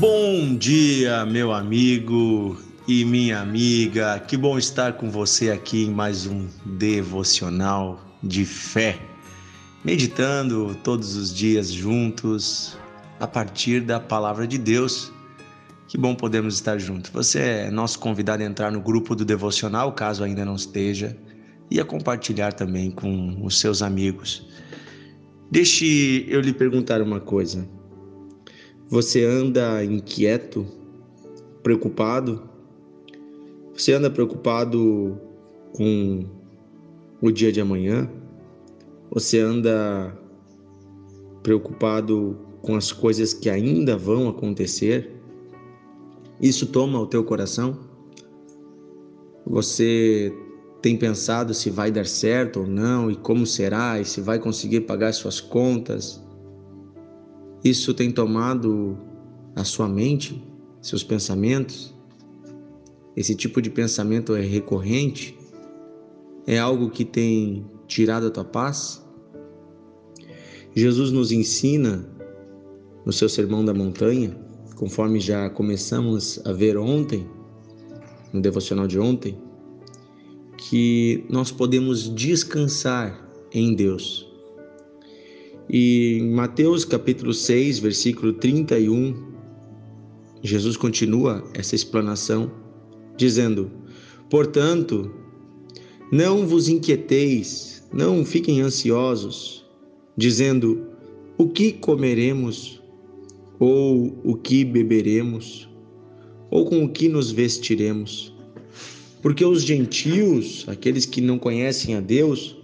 Bom dia, meu amigo e minha amiga. Que bom estar com você aqui em mais um devocional de fé. Meditando todos os dias juntos a partir da palavra de Deus. Que bom podemos estar juntos. Você é nosso convidado a entrar no grupo do devocional, caso ainda não esteja, e a compartilhar também com os seus amigos. Deixe eu lhe perguntar uma coisa. Você anda inquieto, preocupado? Você anda preocupado com o dia de amanhã? Você anda preocupado com as coisas que ainda vão acontecer? Isso toma o teu coração? Você tem pensado se vai dar certo ou não e como será e se vai conseguir pagar suas contas? Isso tem tomado a sua mente, seus pensamentos? Esse tipo de pensamento é recorrente? É algo que tem tirado a tua paz? Jesus nos ensina no seu Sermão da Montanha, conforme já começamos a ver ontem, no devocional de ontem, que nós podemos descansar em Deus. E em Mateus capítulo 6, versículo 31, Jesus continua essa explanação dizendo: Portanto, não vos inquieteis, não fiquem ansiosos, dizendo: o que comeremos, ou o que beberemos, ou com o que nos vestiremos. Porque os gentios, aqueles que não conhecem a Deus,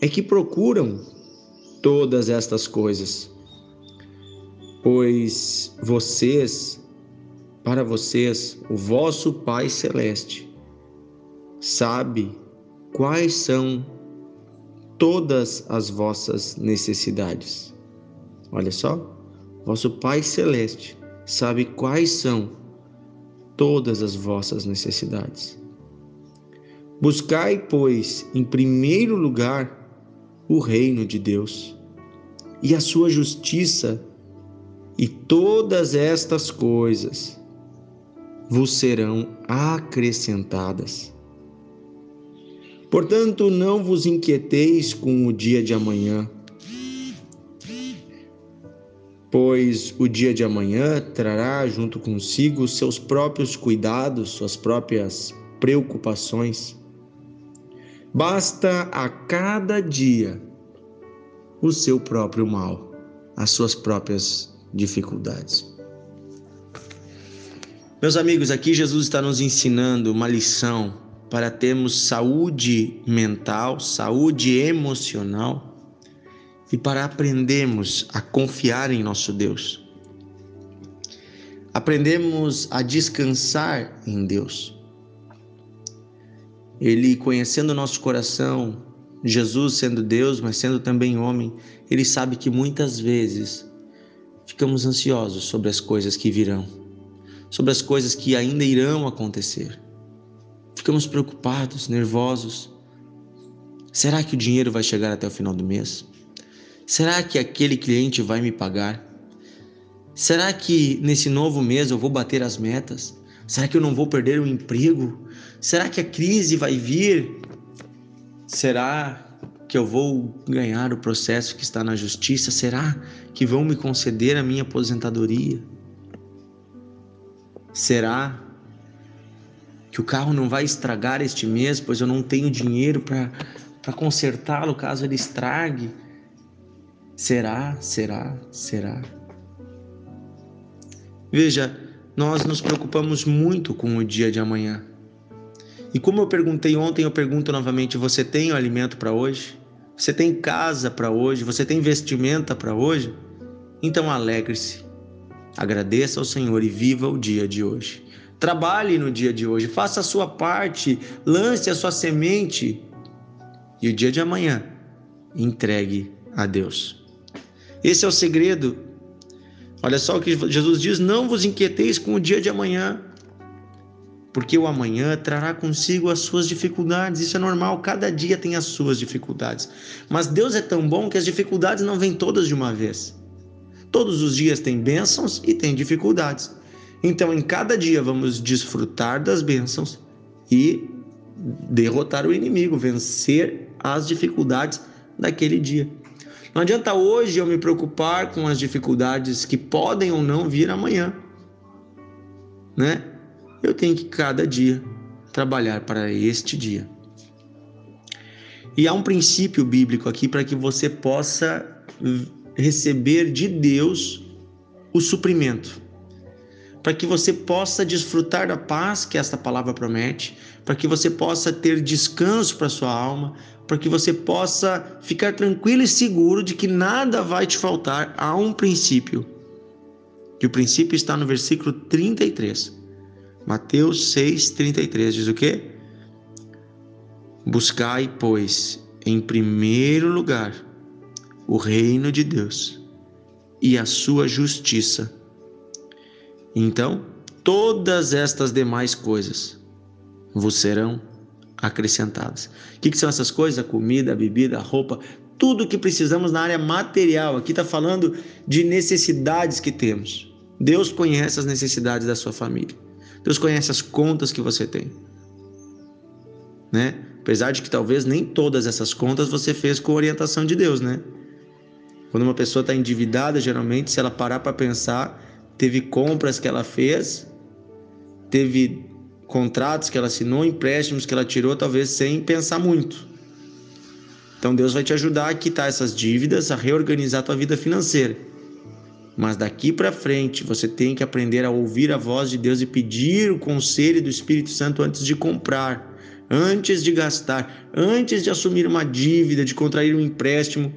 é que procuram todas estas coisas. Pois vocês, para vocês, o vosso Pai Celeste, sabe quais são todas as vossas necessidades. Olha só, vosso Pai Celeste sabe quais são todas as vossas necessidades. Buscai, pois, em primeiro lugar o reino de Deus e a sua justiça, e todas estas coisas vos serão acrescentadas. Portanto, não vos inquieteis com o dia de amanhã, pois o dia de amanhã trará junto consigo seus próprios cuidados, suas próprias preocupações. Basta a cada dia o seu próprio mal, as suas próprias dificuldades. Meus amigos, aqui Jesus está nos ensinando uma lição para termos saúde mental, saúde emocional e para aprendermos a confiar em nosso Deus. Aprendemos a descansar em Deus. Ele, conhecendo o nosso coração, Jesus sendo Deus, mas sendo também homem, ele sabe que muitas vezes ficamos ansiosos sobre as coisas que virão, sobre as coisas que ainda irão acontecer. Ficamos preocupados, nervosos. Será que o dinheiro vai chegar até o final do mês? Será que aquele cliente vai me pagar? Será que nesse novo mês eu vou bater as metas? Será que eu não vou perder o emprego? Será que a crise vai vir? Será que eu vou ganhar o processo que está na justiça? Será que vão me conceder a minha aposentadoria? Será que o carro não vai estragar este mês, pois eu não tenho dinheiro para consertá-lo caso ele estrague? Será, será, será? Veja, nós nos preocupamos muito com o dia de amanhã. E como eu perguntei ontem, eu pergunto novamente: você tem o alimento para hoje? Você tem casa para hoje? Você tem vestimenta para hoje? Então alegre-se, agradeça ao Senhor e viva o dia de hoje. Trabalhe no dia de hoje, faça a sua parte, lance a sua semente e o dia de amanhã entregue a Deus. Esse é o segredo. Olha só o que Jesus diz: não vos inquieteis com o dia de amanhã, porque o amanhã trará consigo as suas dificuldades. Isso é normal, cada dia tem as suas dificuldades. Mas Deus é tão bom que as dificuldades não vêm todas de uma vez. Todos os dias tem bênçãos e tem dificuldades. Então, em cada dia, vamos desfrutar das bênçãos e derrotar o inimigo, vencer as dificuldades daquele dia. Não adianta hoje eu me preocupar com as dificuldades que podem ou não vir amanhã, né? Eu tenho que cada dia trabalhar para este dia. E há um princípio bíblico aqui para que você possa receber de Deus o suprimento para que você possa desfrutar da paz que esta palavra promete, para que você possa ter descanso para sua alma, para que você possa ficar tranquilo e seguro de que nada vai te faltar. Há um princípio. E o princípio está no versículo 33. Mateus 6, 33 diz o quê? Buscai, pois, em primeiro lugar o reino de Deus e a sua justiça então, todas estas demais coisas vos serão acrescentadas. O que, que, são essas coisas? A comida, a bebida, a roupa, tudo que precisamos na área material. Aqui está falando de necessidades que temos. Deus conhece as necessidades da sua família. Deus conhece as contas que você tem. Né? Apesar de que talvez nem todas essas contas você fez com orientação de Deus, né? Quando uma pessoa está endividada, geralmente, se ela parar para pensar, teve compras que ela fez, teve contratos que ela assinou, empréstimos que ela tirou, talvez sem pensar muito. Então Deus vai te ajudar a quitar essas dívidas, a reorganizar a tua vida financeira. Mas daqui para frente você tem que aprender a ouvir a voz de Deus e pedir o conselho do Espírito Santo antes de comprar, antes de gastar, antes de assumir uma dívida, de contrair um empréstimo.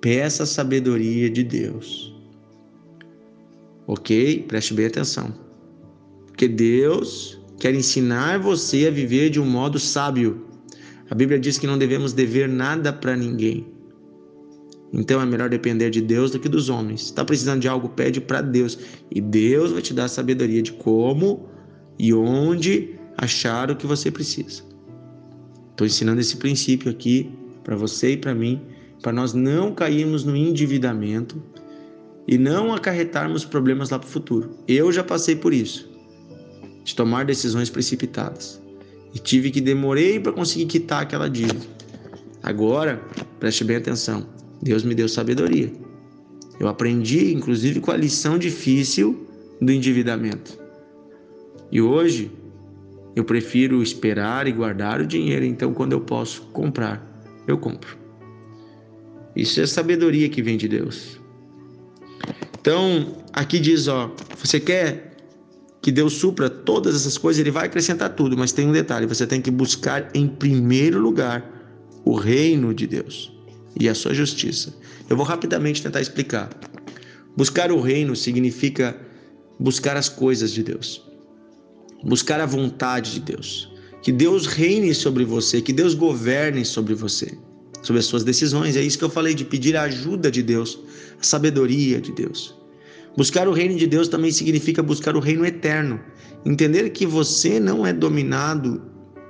Peça a sabedoria de Deus. Ok? Preste bem atenção. Porque Deus quer ensinar você a viver de um modo sábio. A Bíblia diz que não devemos dever nada para ninguém. Então é melhor depender de Deus do que dos homens. Está precisando de algo, pede para Deus. E Deus vai te dar a sabedoria de como e onde achar o que você precisa. Estou ensinando esse princípio aqui para você e para mim, para nós não cairmos no endividamento e não acarretarmos problemas lá para o futuro. Eu já passei por isso, de tomar decisões precipitadas e tive que demorei para conseguir quitar aquela dívida. Agora, preste bem atenção. Deus me deu sabedoria. Eu aprendi, inclusive, com a lição difícil do endividamento. E hoje eu prefiro esperar e guardar o dinheiro, então quando eu posso comprar, eu compro. Isso é sabedoria que vem de Deus. Então, aqui diz, ó, você quer que Deus supra todas essas coisas, ele vai acrescentar tudo, mas tem um detalhe, você tem que buscar em primeiro lugar o reino de Deus e a sua justiça. Eu vou rapidamente tentar explicar. Buscar o reino significa buscar as coisas de Deus. Buscar a vontade de Deus. Que Deus reine sobre você, que Deus governe sobre você sobre as suas decisões. É isso que eu falei de pedir a ajuda de Deus, a sabedoria de Deus. Buscar o reino de Deus também significa buscar o reino eterno. Entender que você não é dominado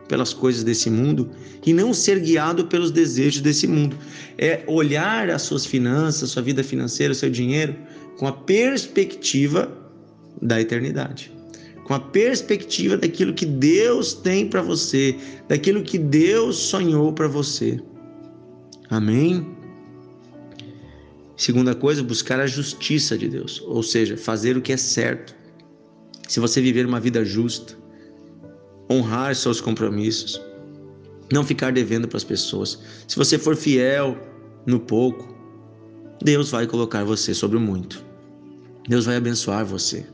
pelas coisas desse mundo e não ser guiado pelos desejos desse mundo. É olhar as suas finanças, sua vida financeira, seu dinheiro com a perspectiva da eternidade. Com a perspectiva daquilo que Deus tem para você, daquilo que Deus sonhou para você. Amém? Segunda coisa, buscar a justiça de Deus, ou seja, fazer o que é certo. Se você viver uma vida justa, honrar seus compromissos, não ficar devendo para as pessoas. Se você for fiel no pouco, Deus vai colocar você sobre o muito. Deus vai abençoar você.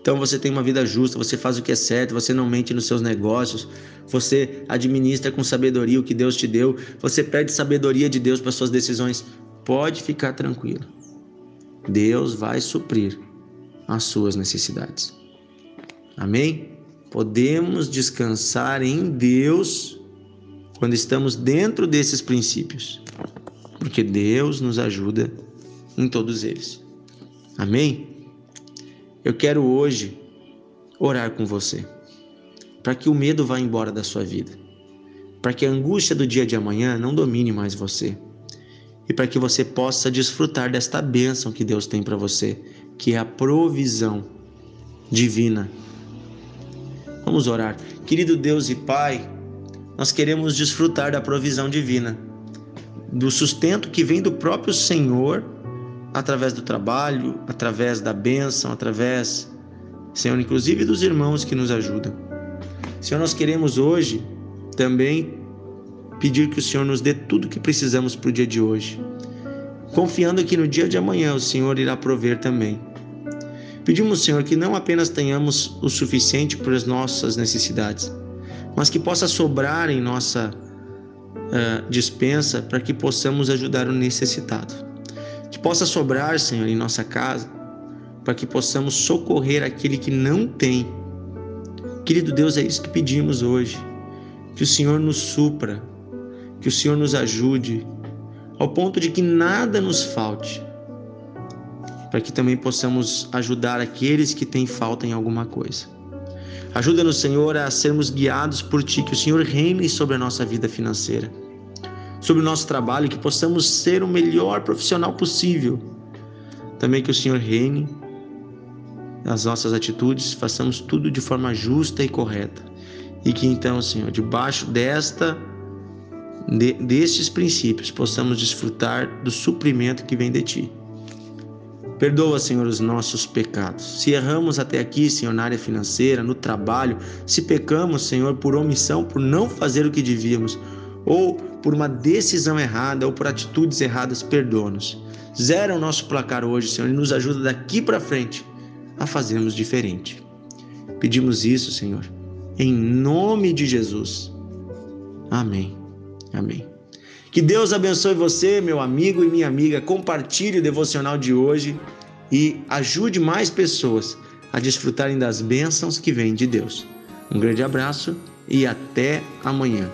Então você tem uma vida justa, você faz o que é certo, você não mente nos seus negócios, você administra com sabedoria o que Deus te deu, você pede sabedoria de Deus para suas decisões. Pode ficar tranquilo. Deus vai suprir as suas necessidades. Amém? Podemos descansar em Deus quando estamos dentro desses princípios, porque Deus nos ajuda em todos eles. Amém? Eu quero hoje orar com você, para que o medo vá embora da sua vida, para que a angústia do dia de amanhã não domine mais você e para que você possa desfrutar desta bênção que Deus tem para você, que é a provisão divina. Vamos orar. Querido Deus e Pai, nós queremos desfrutar da provisão divina, do sustento que vem do próprio Senhor através do trabalho, através da bênção, através, Senhor, inclusive dos irmãos que nos ajudam. Senhor, nós queremos hoje também pedir que o Senhor nos dê tudo o que precisamos para o dia de hoje, confiando que no dia de amanhã o Senhor irá prover também. Pedimos, Senhor, que não apenas tenhamos o suficiente para as nossas necessidades, mas que possa sobrar em nossa uh, dispensa para que possamos ajudar o necessitado. Que possa sobrar, Senhor, em nossa casa, para que possamos socorrer aquele que não tem. Querido Deus, é isso que pedimos hoje. Que o Senhor nos supra, que o Senhor nos ajude, ao ponto de que nada nos falte, para que também possamos ajudar aqueles que têm falta em alguma coisa. Ajuda-nos, Senhor, a sermos guiados por Ti, que o Senhor reine sobre a nossa vida financeira, sobre o nosso trabalho, que possamos ser o melhor profissional possível. Também que o Senhor reine nas nossas atitudes, façamos tudo de forma justa e correta. E que então, Senhor, debaixo desta de, destes princípios, possamos desfrutar do suprimento que vem de Ti. Perdoa, Senhor, os nossos pecados. Se erramos até aqui, Senhor, na área financeira, no trabalho, se pecamos, Senhor, por omissão, por não fazer o que devíamos, ou por uma decisão errada, ou por atitudes erradas, perdoa-nos. Zera o nosso placar hoje, Senhor, e nos ajuda daqui para frente a fazermos diferente. Pedimos isso, Senhor, em nome de Jesus. Amém. Amém. Que Deus abençoe você, meu amigo e minha amiga. Compartilhe o devocional de hoje e ajude mais pessoas a desfrutarem das bênçãos que vêm de Deus. Um grande abraço e até amanhã.